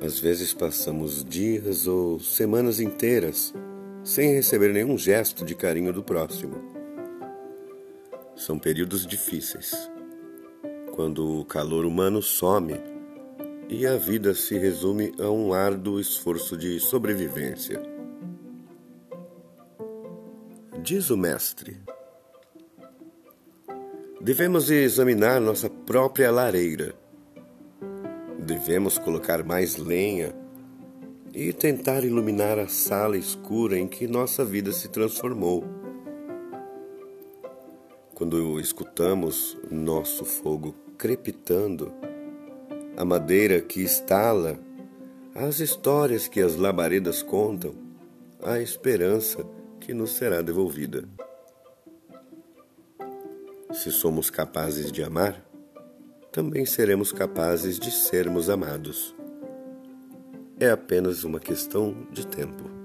Às vezes passamos dias ou semanas inteiras sem receber nenhum gesto de carinho do próximo. São períodos difíceis, quando o calor humano some e a vida se resume a um árduo esforço de sobrevivência. Diz o Mestre: devemos examinar nossa própria lareira Devemos colocar mais lenha e tentar iluminar a sala escura em que nossa vida se transformou. Quando escutamos nosso fogo crepitando, a madeira que estala, as histórias que as labaredas contam, a esperança que nos será devolvida. Se somos capazes de amar, também seremos capazes de sermos amados. É apenas uma questão de tempo.